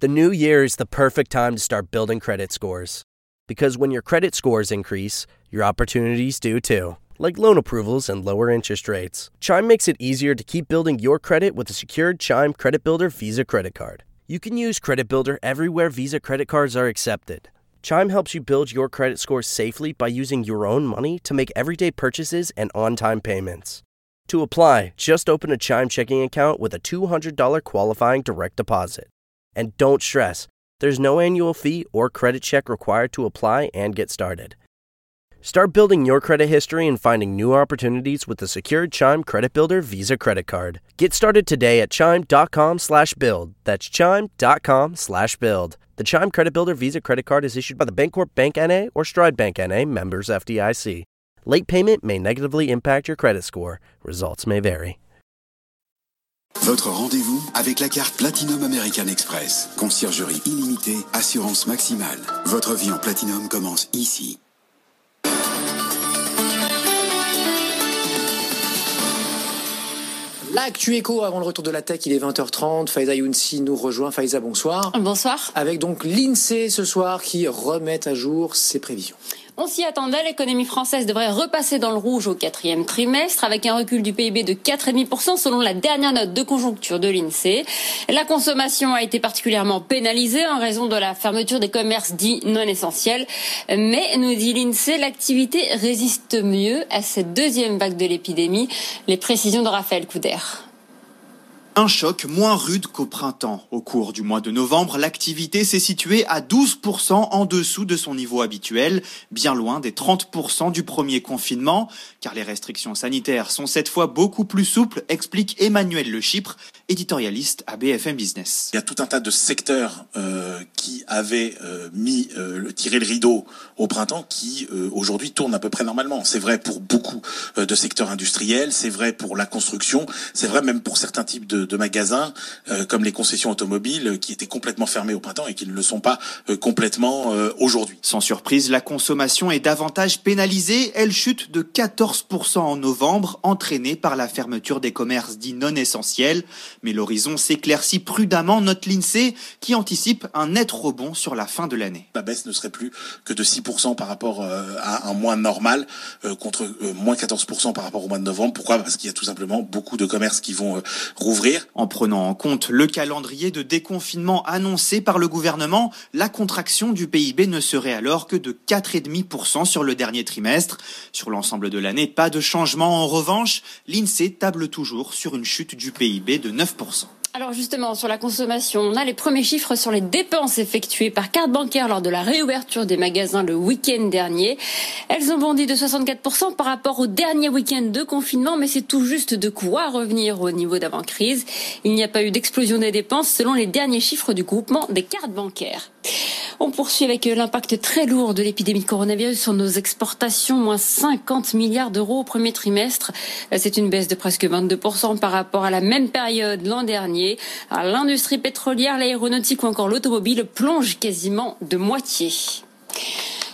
The new year is the perfect time to start building credit scores. Because when your credit scores increase, your opportunities do too, like loan approvals and lower interest rates. Chime makes it easier to keep building your credit with a secured Chime Credit Builder Visa credit card. You can use Credit Builder everywhere Visa credit cards are accepted. Chime helps you build your credit score safely by using your own money to make everyday purchases and on time payments. To apply, just open a Chime checking account with a $200 qualifying direct deposit. And don't stress, there's no annual fee or credit check required to apply and get started. Start building your credit history and finding new opportunities with the secured Chime Credit Builder Visa Credit Card. Get started today at chime.com slash build. That's chime.com slash build. The Chime Credit Builder Visa Credit Card is issued by the Bancorp Bank NA or Stride Bank NA members FDIC. Late payment may negatively impact your credit score. Results may vary. Votre rendez-vous avec la carte Platinum American Express. Conciergerie illimitée, assurance maximale. Votre vie en Platinum commence ici. L'actu écho avant le retour de la tech, il est 20h30. Faiza Younsi nous rejoint. Faiza, bonsoir. Bonsoir. Avec donc l'INSEE ce soir qui remet à jour ses prévisions. On s'y attendait, l'économie française devrait repasser dans le rouge au quatrième trimestre avec un recul du PIB de 4,5% selon la dernière note de conjoncture de l'INSEE. La consommation a été particulièrement pénalisée en raison de la fermeture des commerces dits non essentiels. Mais, nous dit l'INSEE, l'activité résiste mieux à cette deuxième vague de l'épidémie. Les précisions de Raphaël Couder. Un choc moins rude qu'au printemps. Au cours du mois de novembre, l'activité s'est située à 12% en dessous de son niveau habituel, bien loin des 30% du premier confinement, car les restrictions sanitaires sont cette fois beaucoup plus souples, explique Emmanuel Le Chypre, éditorialiste à BFM Business. Il y a tout un tas de secteurs euh, qui avaient euh, mis euh, tiré le rideau au printemps qui euh, aujourd'hui tournent à peu près normalement. C'est vrai pour beaucoup euh, de secteurs industriels, c'est vrai pour la construction, c'est vrai même pour certains types de, de magasins euh, comme les concessions automobiles qui étaient complètement fermés au printemps et qui ne le sont pas complètement aujourd'hui. Sans surprise, la consommation est davantage pénalisée. Elle chute de 14% en novembre, entraînée par la fermeture des commerces dits non essentiels. Mais l'horizon s'éclaircit prudemment, note l'INSEE, qui anticipe un net rebond sur la fin de l'année. La baisse ne serait plus que de 6% par rapport à un mois normal, contre moins 14% par rapport au mois de novembre. Pourquoi? Parce qu'il y a tout simplement beaucoup de commerces qui vont rouvrir. En prenant en compte le calendrier de déconfinement annoncé par le gouvernement, la contraction du PIB ne serait alors que de 4,5% sur le dernier trimestre. Sur l'ensemble de l'année, pas de changement. En revanche, l'INSEE table toujours sur une chute du PIB de 9%. Alors justement, sur la consommation, on a les premiers chiffres sur les dépenses effectuées par carte bancaire lors de la réouverture des magasins le week-end dernier. Elles ont bondi de 64% par rapport au dernier week-end de confinement, mais c'est tout juste de quoi revenir au niveau d'avant-crise. Il n'y a pas eu d'explosion des dépenses selon les derniers chiffres du groupement des cartes bancaires. On poursuit avec l'impact très lourd de l'épidémie de coronavirus sur nos exportations, moins 50 milliards d'euros au premier trimestre. C'est une baisse de presque 22% par rapport à la même période l'an dernier. L'industrie pétrolière, l'aéronautique ou encore l'automobile plongent quasiment de moitié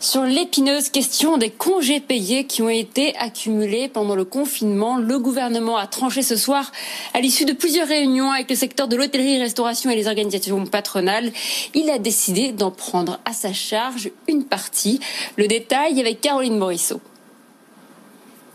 sur l'épineuse question des congés payés qui ont été accumulés pendant le confinement. Le gouvernement a tranché ce soir à l'issue de plusieurs réunions avec le secteur de l'hôtellerie, restauration et les organisations patronales. Il a décidé d'en prendre à sa charge une partie. Le détail avec Caroline Morisseau.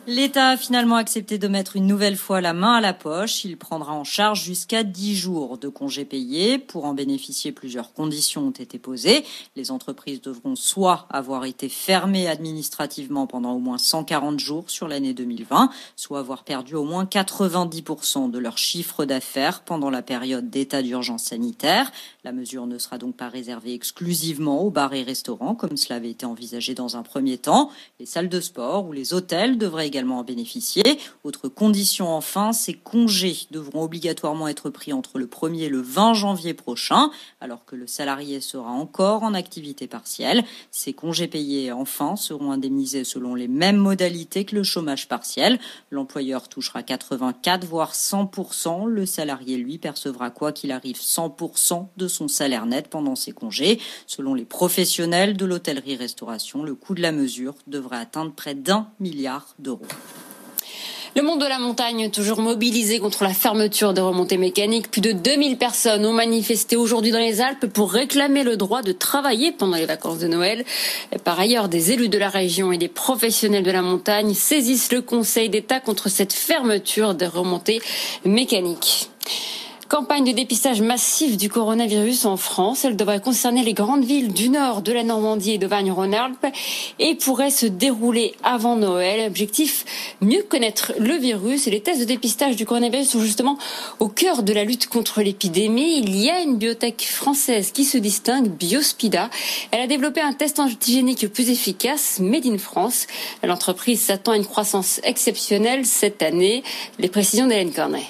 L'État a finalement accepté de mettre une nouvelle fois la main à la poche. Il prendra en charge jusqu'à 10 jours de congés payés. Pour en bénéficier, plusieurs conditions ont été posées. Les entreprises devront soit avoir été fermées administrativement pendant au moins 140 jours sur l'année 2020, soit avoir perdu au moins 90% de leur chiffre d'affaires pendant la période d'état d'urgence sanitaire. La mesure ne sera donc pas réservée exclusivement aux bars et restaurants, comme cela avait été envisagé dans un premier temps. Les salles de sport ou les hôtels devraient en bénéficier. Autre condition enfin, ces congés devront obligatoirement être pris entre le 1er et le 20 janvier prochain, alors que le salarié sera encore en activité partielle. Ces congés payés enfin seront indemnisés selon les mêmes modalités que le chômage partiel. L'employeur touchera 84 voire 100%. Le salarié lui percevra quoi qu'il arrive 100% de son salaire net pendant ces congés. Selon les professionnels de l'hôtellerie-restauration, le coût de la mesure devrait atteindre près d'un milliard d'euros. Le monde de la montagne, toujours mobilisé contre la fermeture des remontées mécaniques. Plus de 2000 personnes ont manifesté aujourd'hui dans les Alpes pour réclamer le droit de travailler pendant les vacances de Noël. Par ailleurs, des élus de la région et des professionnels de la montagne saisissent le Conseil d'État contre cette fermeture des remontées mécaniques. Campagne de dépistage massif du coronavirus en France. Elle devrait concerner les grandes villes du nord de la Normandie et d'Auvergne-Rhône-Alpes et pourrait se dérouler avant Noël. Objectif, mieux connaître le virus et les tests de dépistage du coronavirus sont justement au cœur de la lutte contre l'épidémie. Il y a une biotech française qui se distingue, Biospida. Elle a développé un test antigénique plus efficace, made in France. L'entreprise s'attend à une croissance exceptionnelle cette année. Les précisions d'Hélène Cornet.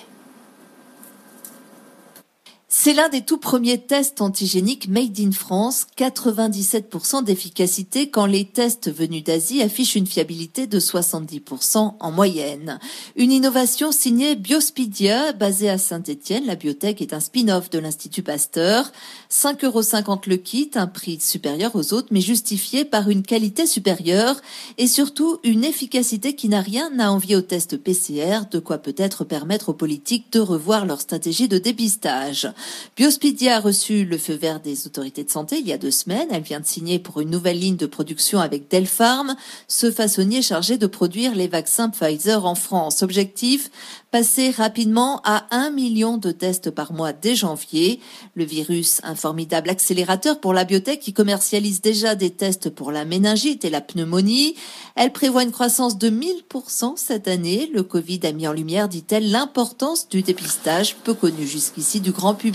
C'est l'un des tout premiers tests antigéniques made in France, 97% d'efficacité quand les tests venus d'Asie affichent une fiabilité de 70% en moyenne. Une innovation signée Biospidia, basée à Saint-Étienne. La biotech est un spin-off de l'Institut Pasteur. 5,50 euros le kit, un prix supérieur aux autres, mais justifié par une qualité supérieure et surtout une efficacité qui n'a rien à envier au test PCR, de quoi peut-être permettre aux politiques de revoir leur stratégie de dépistage. Biospidia a reçu le feu vert des autorités de santé il y a deux semaines. Elle vient de signer pour une nouvelle ligne de production avec Delpharm, ce façonnier chargé de produire les vaccins Pfizer en France. Objectif, passer rapidement à un million de tests par mois dès janvier. Le virus, un formidable accélérateur pour la biotech qui commercialise déjà des tests pour la méningite et la pneumonie. Elle prévoit une croissance de 1000% cette année. Le Covid a mis en lumière, dit-elle, l'importance du dépistage peu connu jusqu'ici du grand public.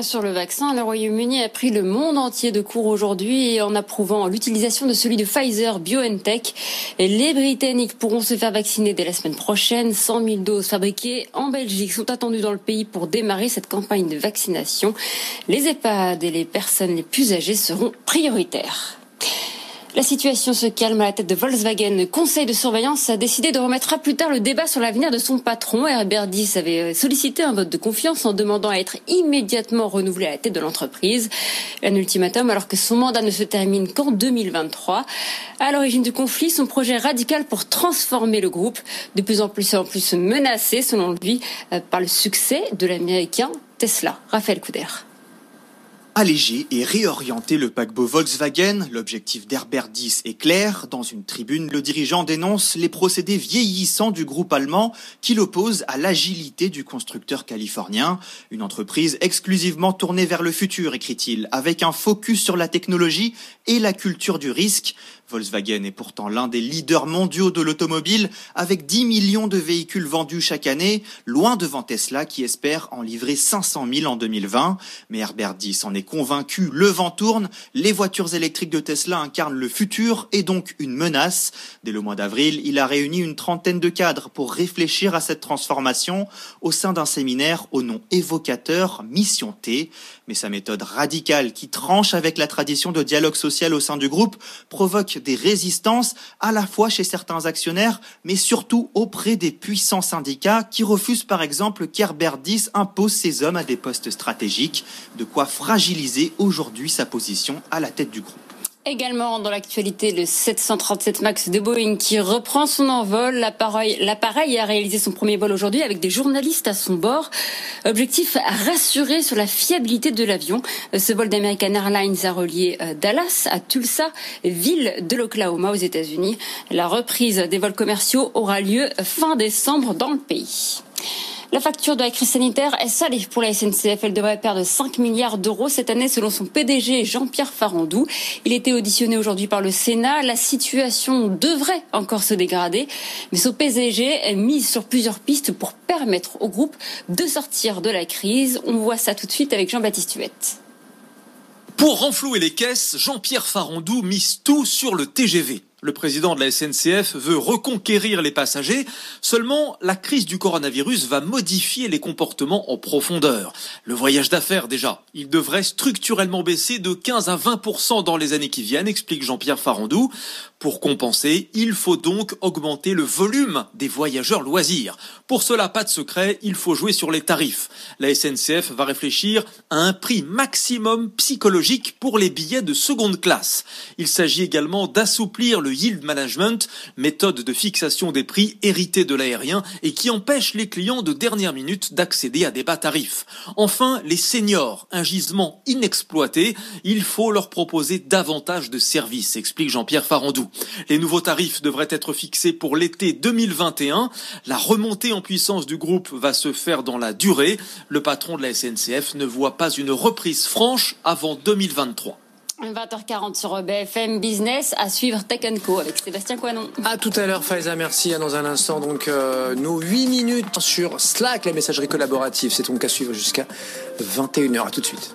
Sur le vaccin, le Royaume-Uni a pris le monde entier de court aujourd'hui en approuvant l'utilisation de celui de Pfizer BioNTech. Les Britanniques pourront se faire vacciner dès la semaine prochaine. 100 000 doses fabriquées en Belgique sont attendues dans le pays pour démarrer cette campagne de vaccination. Les EHPAD et les personnes les plus âgées seront prioritaires. La situation se calme à la tête de Volkswagen. Le conseil de surveillance a décidé de remettre à plus tard le débat sur l'avenir de son patron. Herbert Diss avait sollicité un vote de confiance en demandant à être immédiatement renouvelé à la tête de l'entreprise. Un ultimatum alors que son mandat ne se termine qu'en 2023. À l'origine du conflit, son projet radical pour transformer le groupe, de plus en plus en plus menacé, selon lui, euh, par le succès de l'américain Tesla. Raphaël Couder alléger et réorienter le paquebot Volkswagen. L'objectif d'Herbert Diess est clair. Dans une tribune, le dirigeant dénonce les procédés vieillissants du groupe allemand qui l'oppose à l'agilité du constructeur californien. Une entreprise exclusivement tournée vers le futur, écrit-il, avec un focus sur la technologie et la culture du risque. Volkswagen est pourtant l'un des leaders mondiaux de l'automobile avec 10 millions de véhicules vendus chaque année, loin devant Tesla qui espère en livrer 500 000 en 2020. Mais Herbert Diss en est convaincu, le vent tourne, les voitures électriques de Tesla incarnent le futur et donc une menace. Dès le mois d'avril, il a réuni une trentaine de cadres pour réfléchir à cette transformation au sein d'un séminaire au nom évocateur Mission T. Mais sa méthode radicale qui tranche avec la tradition de dialogue social au sein du groupe provoque des résistances à la fois chez certains actionnaires, mais surtout auprès des puissants syndicats qui refusent par exemple qu'Herbert Diss impose ses hommes à des postes stratégiques, de quoi fragiliser aujourd'hui sa position à la tête du groupe. Également dans l'actualité, le 737 MAX de Boeing qui reprend son envol. L'appareil a réalisé son premier vol aujourd'hui avec des journalistes à son bord. Objectif, rassurer sur la fiabilité de l'avion. Ce vol d'American Airlines a relié euh, Dallas à Tulsa, ville de l'Oklahoma aux États-Unis. La reprise des vols commerciaux aura lieu fin décembre dans le pays. La facture de la crise sanitaire est salée pour la SNCF. Elle devrait perdre 5 milliards d'euros cette année selon son PDG Jean-Pierre Farandou. Il était auditionné aujourd'hui par le Sénat. La situation devrait encore se dégrader, mais son PDG est mise sur plusieurs pistes pour permettre au groupe de sortir de la crise. On voit ça tout de suite avec Jean-Baptiste Huette. Pour renflouer les caisses, Jean-Pierre Farandou mise tout sur le TGV. Le président de la SNCF veut reconquérir les passagers. Seulement, la crise du coronavirus va modifier les comportements en profondeur. Le voyage d'affaires, déjà, il devrait structurellement baisser de 15 à 20% dans les années qui viennent, explique Jean-Pierre Farandou. Pour compenser, il faut donc augmenter le volume des voyageurs loisirs. Pour cela, pas de secret, il faut jouer sur les tarifs. La SNCF va réfléchir à un prix maximum psychologique pour les billets de seconde classe. Il s'agit également d'assouplir le le yield management, méthode de fixation des prix héritée de l'aérien et qui empêche les clients de dernière minute d'accéder à des bas tarifs. Enfin, les seniors, un gisement inexploité, il faut leur proposer davantage de services, explique Jean-Pierre Farandou. Les nouveaux tarifs devraient être fixés pour l'été 2021. La remontée en puissance du groupe va se faire dans la durée. Le patron de la SNCF ne voit pas une reprise franche avant 2023. 20h40 sur BFM Business à suivre Tech Co avec Sébastien Coinon. À tout à l'heure, Faiza, merci. Dans un instant, donc, euh, nos 8 minutes sur Slack, la messagerie collaborative. C'est donc à suivre jusqu'à 21h. À tout de suite.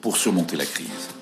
pour surmonter la crise.